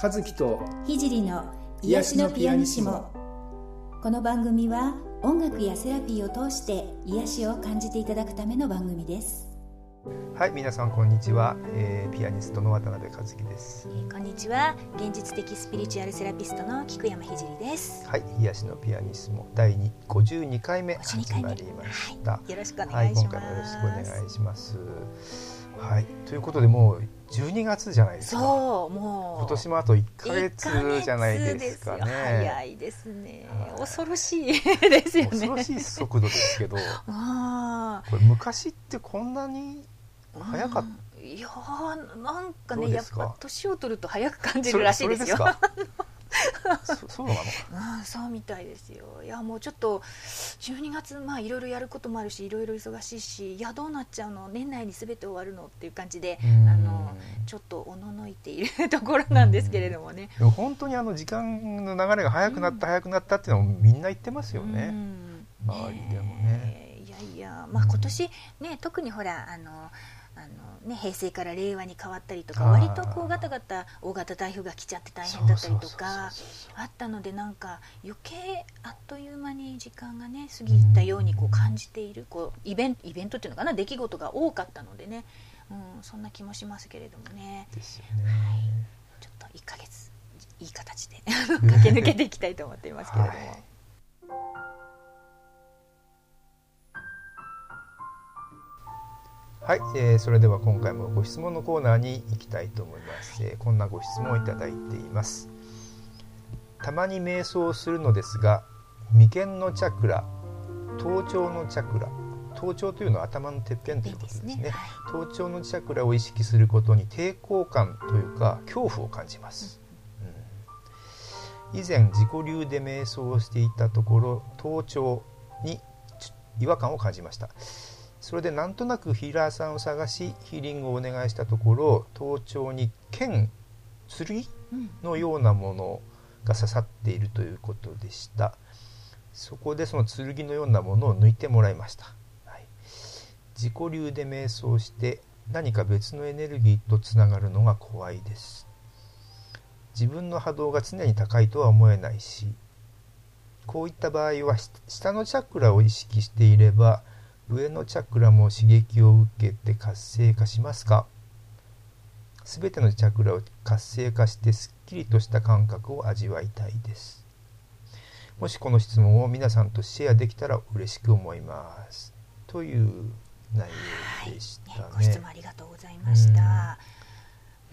和樹と聖の癒しのピアニシモ。この番組は音楽やセラピーを通して癒しを感じていただくための番組です。はい皆さんこんにちは、えー、ピアニストの渡辺和樹です、えーこんにちは。現実的スピリチュアルセラピストの菊山聖です。はい癒しのピアニスモ。第2 52回目52始まりました、はい、よろしくおはい願いします、今回もよろしくお願いしますはい。ということでもう12月じゃないですか。そうもう。今年もあと1ヶ月じゃないですかね。早いですね。はい。恐ろしいですよね。恐ろしい速度ですけど。あ。これ昔ってこんなにー早かっうん。いやーなんかねやっぱ年を取ると早く感じるらしいですよ。すか？そ そうなの？うん、そうみたいですよ。いやもうちょっと12月まあいろいろやることもあるしいろいろ忙しいしいやどうなっちゃうの？年内に全て終わるの？っていう感じでうん。あのちょっとおののいているところなんですけれどもね。本当にあの時間の流れが早くなった、早くなったっていうのもみんな言ってますようね、ん。周りでもね。えいやいやまあ今年ね特にほらあのあのね、平成から令和に変わったりとか割とこうガタガタ大型台風が来ちゃって大変だったりとかあったのでなんか余計あっという間に時間がね過ぎたようにこう感じているこうイベントイベントっていうのかな出来事が多かったのでね、うん、そんな気もしますけれどもね。ですよね、ちょっと1ヶ月いい形で駆け抜けていきたいと思っていますけれども。はいはい、えーそれでは今回もご質問のコーナーに行きたいと思います、えーこんなご質問をいただいています。たまに瞑想をするのですが眉間のチャクラ頭頂のチャクラ頭頂というのは頭のてっぺんということですね。ね。はい。頭頂のチャクラを意識することに抵抗感というか恐怖を感じます、うん。以前自己流で瞑想をしていたところ頭頂にち違和感を感じましたそれでなんとなくヒーラーさんを探しヒーリングをお願いしたところ頭頂に剣剣のようなものが刺さっているということでした。そこでその剣のようなものを抜いてもらいました、はい、自己流で瞑想して何か別のエネルギーとつながるのが怖いです。自分の波動が常に高いとは思えないしこういった場合は下のチャクラを意識していれば上のチャクラも刺激を受けて活性化しますか？すべてのチャクラを活性化してすっきりとした感覚を味わいたいです。もしこの質問を皆さんとシェアできたら嬉しく思います。という内容でしたね,、ねご質問ありがとうございました。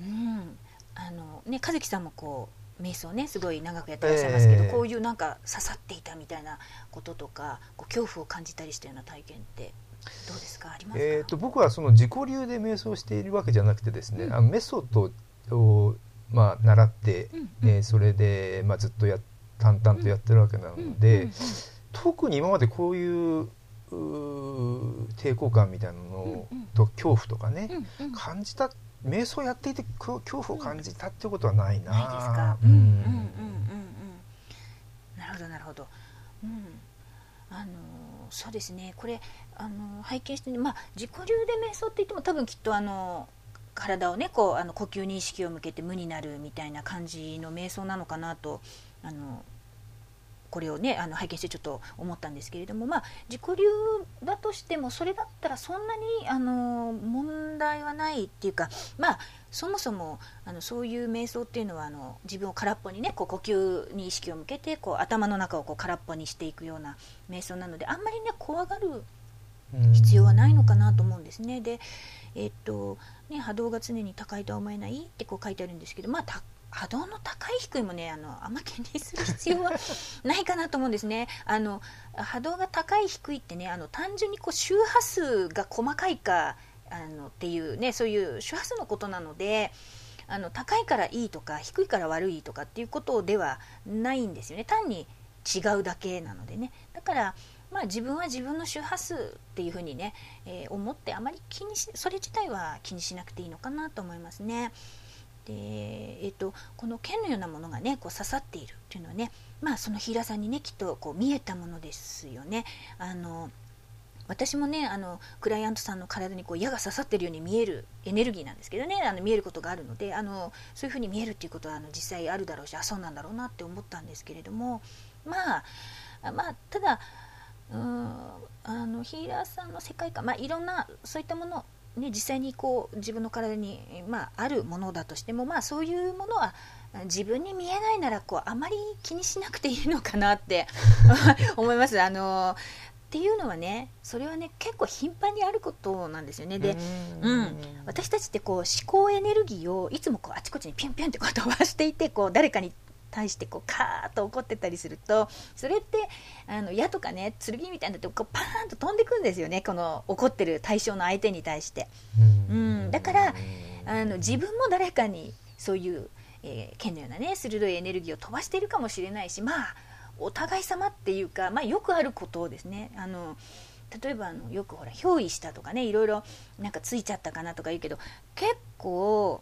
うん、あのね和樹さんもこう瞑想ねすごい長くやってらっしゃいますけど、ええ。こういうなんか刺さっていたみたいなこととか、こう恐怖を感じたりしたような体験ってどうですか？ありますか？えー、と僕はその自己流で瞑想しているわけじゃなくてですね、うん。あのメソッドを、まあ、習って、うんうん。えーそれで、まあ、ずっとや淡々とやってるわけなので、特に今までこういう抵抗感みたいなのをうんうん。と恐怖とかね、うんうん。感じた瞑想やっていてこ恐怖を感じたってことはないな、ないですか？ううんんうんうんうんうん。なるほどなるほど。うん。あのそうですね。これあの拝見してね、まあ自己流で瞑想って言っても多分きっとあの体をねこうあの呼吸に意識を向けて無になるみたいな感じの瞑想なのかなとあの。これをねあの拝見してちょっと思ったんですけれども、まあ、自己流だとしてもそれだったらそんなにあの問題はないっていうかまあそもそもあのそういう瞑想っていうのはあの自分を空っぽにねこう呼吸に意識を向けてこう頭の中をこう空っぽにしていくような瞑想なのであんまりね怖がる必要はないのかなと思うんですね。で、えっとね、波動が常に高いとは思えないってこう書いてあるんですけど、まあ、波動の高い低いもねあのあんま気にする必要はないかなと思うんですね。あの波動が高い低いってねあの単純にこう周波数が細かいかあのっていうねそういう周波数のことなので。あの高いからいいとか低いから悪いとかっていうことではないんですよね単に違うだけなのでねだからまあ、自分は自分の周波数っていうふうにね、えー思ってあまり気にしそれ自体は気にしなくていいのかなと思いますね。でえー、とこの剣のようなものがねこう刺さっているっていうのはね、まあ、そのヒーラーさんにねきっとこう見えたものですよね。あの私もねあのクライアントさんの体にこう矢が刺さってるように見えるエネルギーなんですけどねあの見えることがあるのであのそういうふうに見えるっていうことはあの実際あるだろうしあそうなんだろうなって思ったんですけれどもまあまあただうんあのヒーラーさんの世界観、まあ、いろんなそういったものね、実際にこう自分の体に、まあ、あるものだとしても、まあ、そういうものは自分に見えないならこうあまり気にしなくていいのかなって 思います。あのっていうのはねそれはね結構頻繁にあることなんですよね。でうん、私たちってこう思考エネルギーをいつもこうあちこちにピュンピュンってこう飛ばしていてこう誰かに対してこうカーッと怒ってたりするとそれってあの矢とかね剣みたいになってこうパーンと飛んでくんですよね。この怒ってる対象の相手に対して。うん、だからあの自分も誰かにそういう、えー、剣のようなね鋭いエネルギーを飛ばしているかもしれないしまあお互い様っていうか、まあ、よくあることをですね。あの例えばあのよくほら憑依したとかねいろいろなんかついちゃったかなとか言うけど結構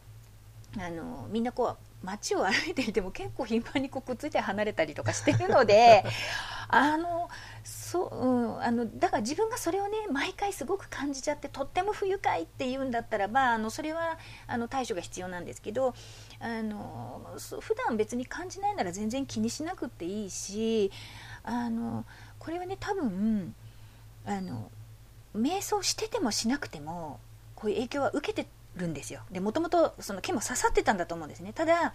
あのみんなこう街を歩いていても結構頻繁にこうくっついて離れたりとかしてるので あのそう、うん、あのだから自分がそれをね毎回すごく感じちゃってとっても不愉快っていうんだったらばあのそれはあの対処が必要なんですけどあの普段別に感じないなら全然気にしなくていいしあのこれはね多分あの瞑想しててもしなくてもこういう影響は受けてるんですよ。でもともとその毛も刺さってたんだと思うんですね。ただ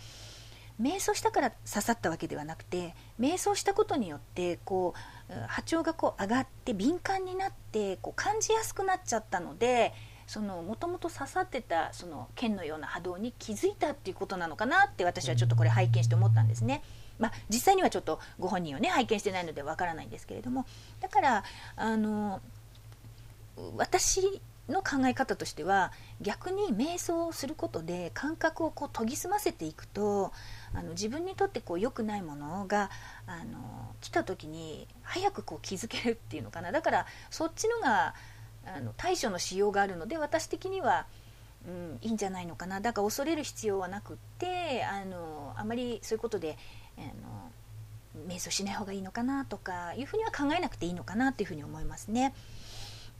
瞑想したから刺さったわけではなくて瞑想したことによってこう波長がこう上がって敏感になってこう感じやすくなっちゃったのでそのもともと刺さってたその剣のような波動に気づいたっていうことなのかなって私はちょっとこれ拝見して思ったんですね。まあ、実際にはちょっとご本人をね拝見してないのでわからないんですけれども。だからあの私の考え方としては逆に瞑想をすることで感覚をこう研ぎ澄ませていくとあの自分にとってこう良くないものがあの来た時に早くこう気づけるっていうのかなだからそっちのがあの対処のしようがあるので私的には、うん、いいんじゃないのかなだから恐れる必要はなくってあのあまりそういうことであの瞑想しない方がいいのかなとかいうふうには考えなくていいのかなというふうに思いますね。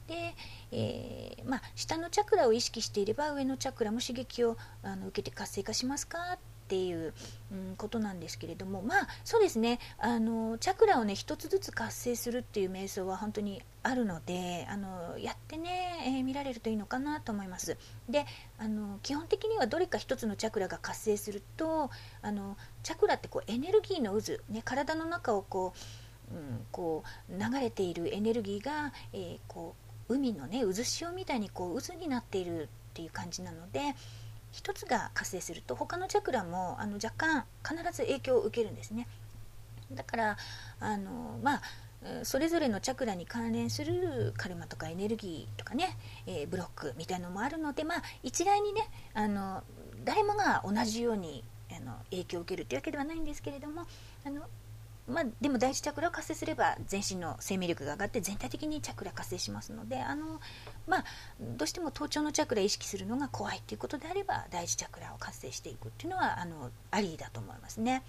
で、えー、まあ、下のチャクラを意識していれば上のチャクラも刺激をあの受けて活性化しますか？っていう、うん、ことなんですけれどもまあそうですね。あのチャクラをね一つずつ活性するっていう瞑想は本当にあるのであのやってね、えー、見られるといいのかなと思います。であの基本的にはどれか一つのチャクラが活性するとあのチャクラってこうエネルギーの渦、ね、体の中をこう,、うん、こう流れているエネルギーが、えー、こう海のね渦潮みたいにこう渦になっているっていう感じなので一つが活性すると他のチャクラもあの若干必ず影響を受けるんですね。だからあのまあそれぞれのチャクラに関連するカルマとかエネルギーとかね、えー、ブロックみたいのもあるので、まあ、一概にねあの誰もが同じようにあの影響を受けるというわけではないんですけれどもあのまあ、でも第一チャクラを活性すれば全身の生命力が上がって全体的にチャクラ活性しますのであの、まあ、どうしても頭頂のチャクラを意識するのが怖いということであれば第一チャクラを活性していくっていうのはあのありだと思いますね。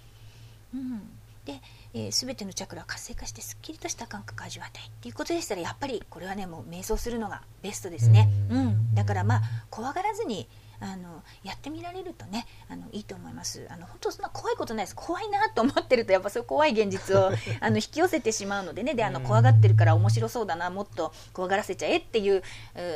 うんで、えー、全てのチャクラを活性化してすっきりとした感覚を味わいたいっていうことでしたらやっぱりこれはねもう瞑想するのがベストですね。うん、だからまあ怖がらずにあのやってみられるとねあのいいと思います。あの本当そんな怖いことないです。怖いなと思ってるとやっぱそういう怖い現実を あの引き寄せてしまうのでね。であの怖がってるから面白そうだなもっと怖がらせちゃえっていう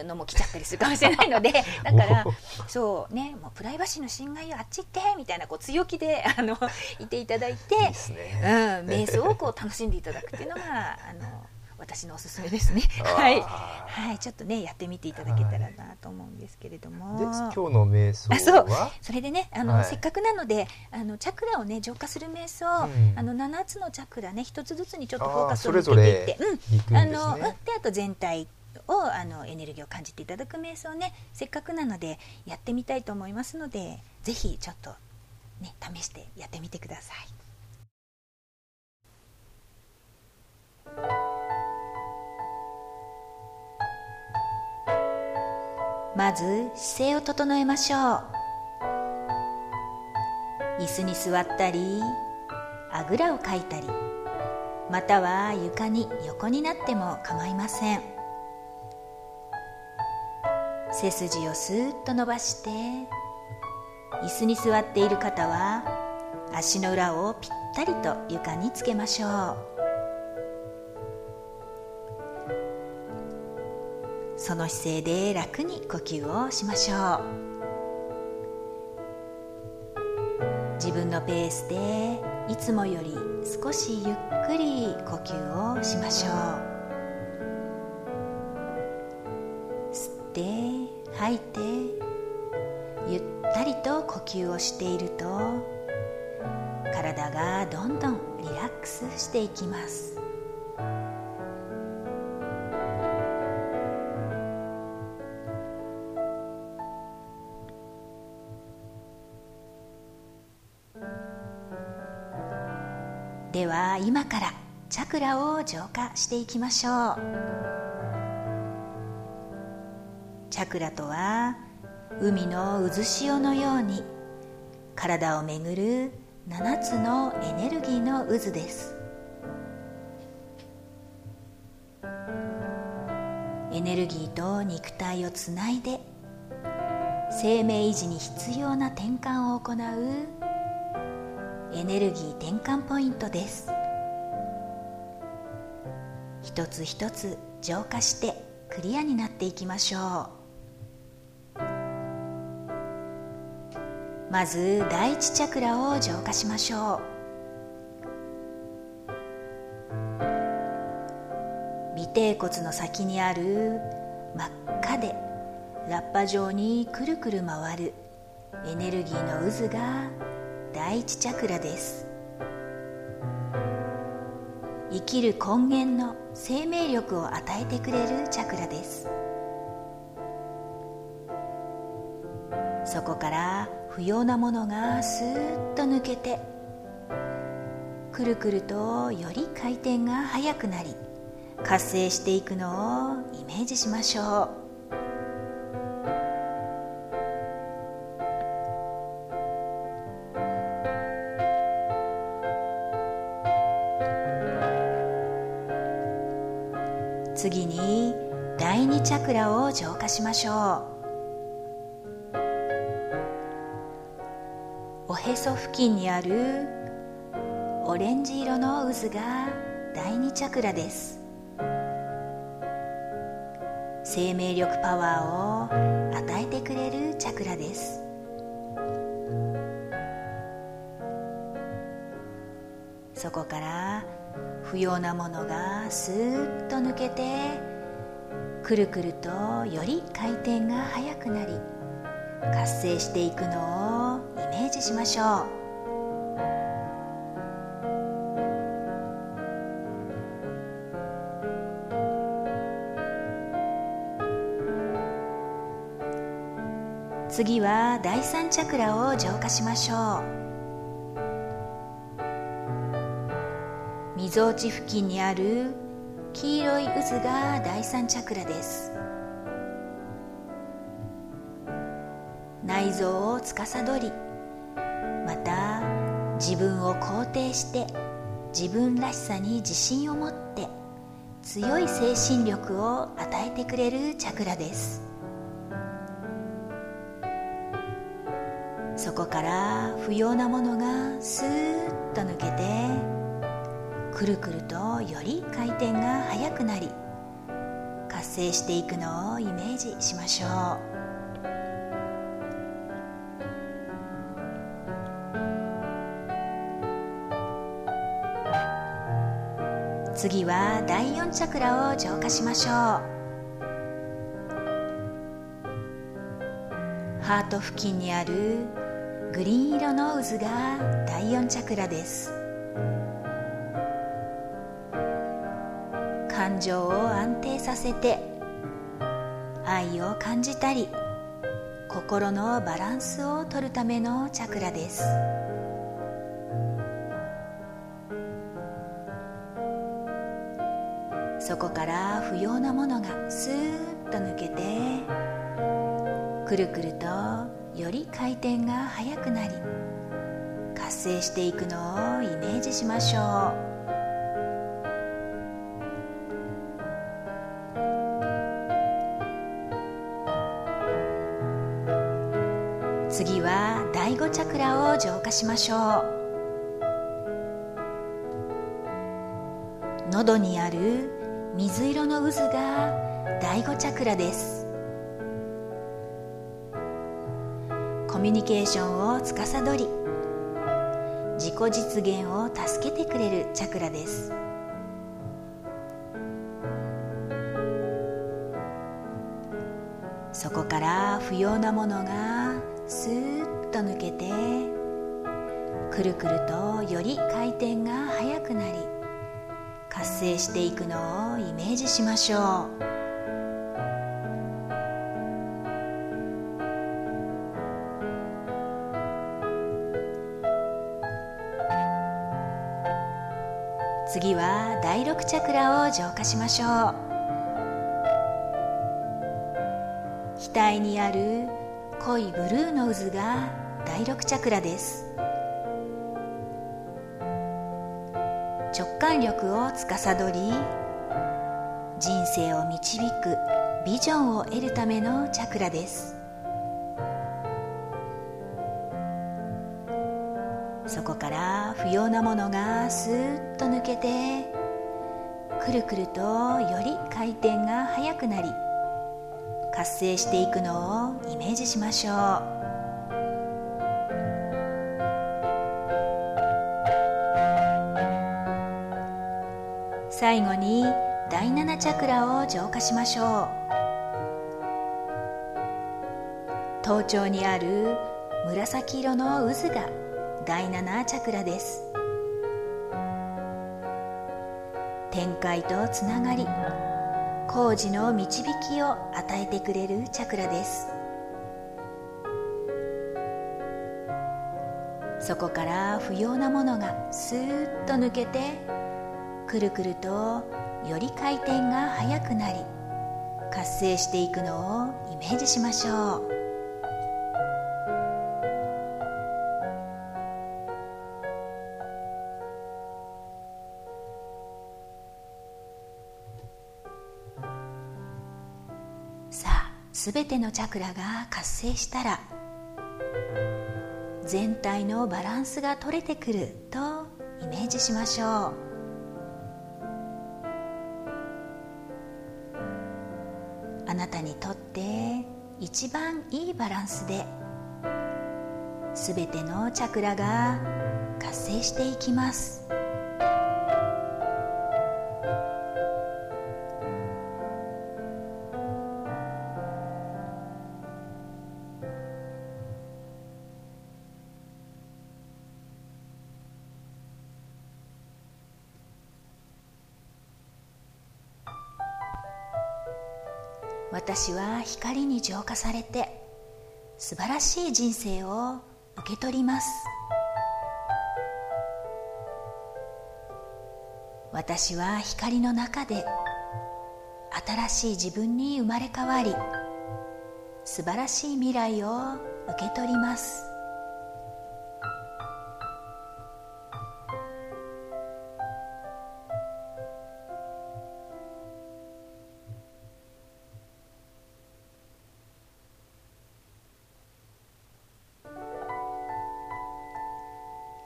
のも来ちゃったりするかもしれないので だからそうねもうプライバシーの侵害をあっち行ってみたいなこう強気であのいていただいて、ね、うん、瞑想をこう楽しんでいただくっていうのがあの私のおすすめですね。はい、はい、ちょっとねやってみていただけたらなと思うんですけれども。で今日の瞑想あそう。それでねあの、はい、せっかくなのであのチャクラをね浄化する瞑想、うん、あの七つのチャクラね一つずつにちょっとフォーカスを向けていって、うん、あのであと全体をあのエネルギーを感じていただく瞑想ねせっかくなのでやってみたいと思いますのでぜひちょっとね試してやってみてください。まず姿勢を整えましょう。椅子に座ったりあぐらをかいたりまたは床に横になっても構いません。背筋をスーッと伸ばして椅子に座っている方は足の裏をぴったりと床につけましょう。その姿勢で楽に呼吸をしましょう。自分のペースでいつもより少しゆっくり呼吸をしましょう。吸って吐いてゆったりと呼吸をしていると体がどんどんリラックスしていきます。では今からチャクラを浄化していきましょう。チャクラとは海の渦潮のように体を巡る7つのエネルギーの渦です。エネルギーと肉体をつないで生命維持に必要な転換を行うエネルギー転換ポイントです。一つ一つ浄化してクリアになっていきましょう。まず第一チャクラを浄化しましょう。尾てい骨の先にある真っ赤でラッパ状にくるくる回るエネルギーの渦が第一チャクラです。生きる根源の生命力を与えてくれるチャクラです。そこから不要なものがスーッと抜けてくるくるとより回転が速くなり活性していくのをイメージしましょう。チャクラを浄化しましょうおへそ付近にあるオレンジ色の渦が第2チャクラです。生命力パワーを与えてくれるチャクラです。そこから不要なものがスーッと抜けてくるくるとより回転が速くなり活性していくのをイメージしましょう。次は第三チャクラを浄化しましょう。みぞおち付近にある黄色い渦が第三チャクラです。内臓を司りまた自分を肯定して自分らしさに自信を持って強い精神力を与えてくれるチャクラです。そこから不要なものがスーッと抜けてくるくるとより回転が速くなり活性していくのをイメージしましょう。次は第4チャクラを浄化しましょう。ハート付近にあるグリーン色の渦が第4チャクラです。感情を安定させて愛を感じたり心のバランスをとるためのチャクラです。そこから不要なものがスーッと抜けてくるくるとより回転が速くなり活性していくのをイメージしましょう。次は第5チャクラを浄化しましょう。喉にある水色の渦が第5チャクラです。コミュニケーションを司り自己実現を助けてくれるチャクラです。そこから不要なものがスーッと抜けてくるくるとより回転が速くなり活性していくのをイメージしましょう。次は第6チャクラを浄化しましょう。額にある濃いブルーの渦が第6チャクラです。直感力を司り人生を導くビジョンを得るためのチャクラです。そこから不要なものがスーッと抜けてくるくるとより回転が速くなり活性していくのをイメージしましょう。最後に第7チャクラを浄化しましょう。頭頂にある紫色の渦が第7チャクラです。展開とつながり工事の導きを与えてくれるチャクラです。そこから不要なものがスーッと抜けてくるくるとより回転が速くなり活性していくのをイメージしましょう。べてのチャクラが活性したら全体のバランスが取れてくるとイメージしましょう。あなたにとって一番いいバランスですべてのチャクラが活性していきます。私は光に浄化されて素晴らしい人生を受け取ります。私は光の中で新しい自分に生まれ変わり素晴らしい未来を受け取ります。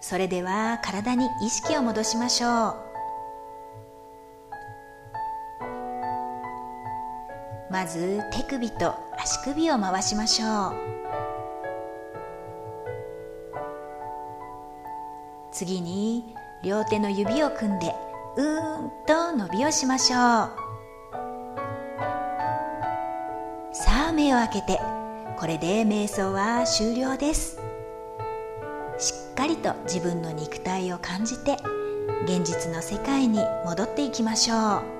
それでは体に意識を戻しましょう。まず手首と足首を回しましょう。次に両手の指を組んでうーんと伸びをしましょう。さあ目を開けてこれで瞑想は終了です。かりと自分の肉体を感じて現実の世界に戻っていきましょう。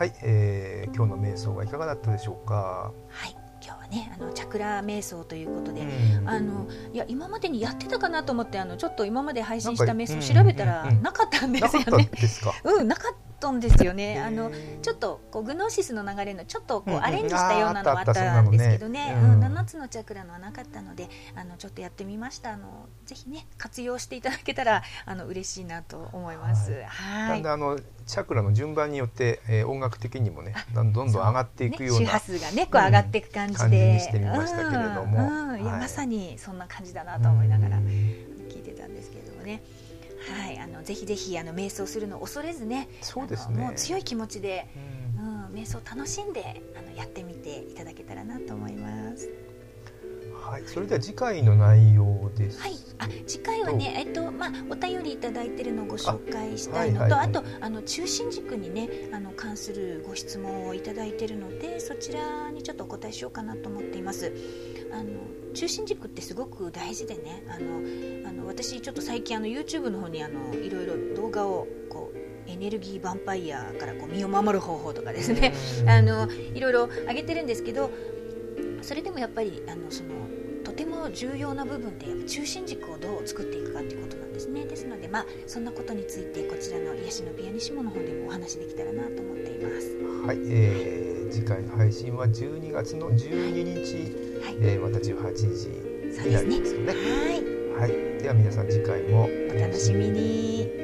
はい、えー、今日の瞑想はいかがだったでしょうか？はい、今日はねあのチャクラ瞑想ということで、うんあのいや今までにやってたかなと思ってあのちょっと今まで配信した瞑想調べたらなかったんでなかったすよね。ですか？うんなかったんですよね。あのちょっとこうグノーシスの流れのちょっとこうんうんうアレンジしたようなのはあったんですけどね、うん。うん7つのチャクラのはなかったのであのちょっとやってみました。あのぜひね活用していただけたらあの嬉しいなと思います。はい。はい。だんだんあのチャクラの順番によって、えー音楽的にもねどんどんどん上がっていくようなね、周波数がねこう上がっていく感じで、感じにしてみましたけれども。うん。うんいやはい。まさにそんな感じだなと思いながらうん聞いてたんですけれどもね。はい、あのぜひぜひあの瞑想するのを恐れずね、そうですねもう強い気持ちで、うんうん、瞑想を楽しんであのやってみていただけたらなと思います。はい、それでは次回の内容です。はい、あ次回はね、えっとまあ、お便りいただいてるのをご紹介したいのとあ,、あはいはいはいとあの中心軸にねあの関するご質問をいただいてるのでそちらにちょっとお答えしようかなと思っています。あの中心軸ってすごく大事でねあのあの私ちょっと最近あの YouTube の方にあのいろいろ動画をこうエネルギーヴァンパイアからこう身を守る方法とかですねうんあのいろいろ上げてるんですけどそれでもやっぱりあのそのとても重要な部分でやっぱ中心軸をどう作っていくかということなんですね。ですのでまあそんなことについてこちらの癒しのピアニシモの方でもお話できたらなと思っています。はい、えー次回の配信は12月の12日、はい。えーまた18時そうになですねりますよね。はいはい、では皆さん次回も。お楽しみに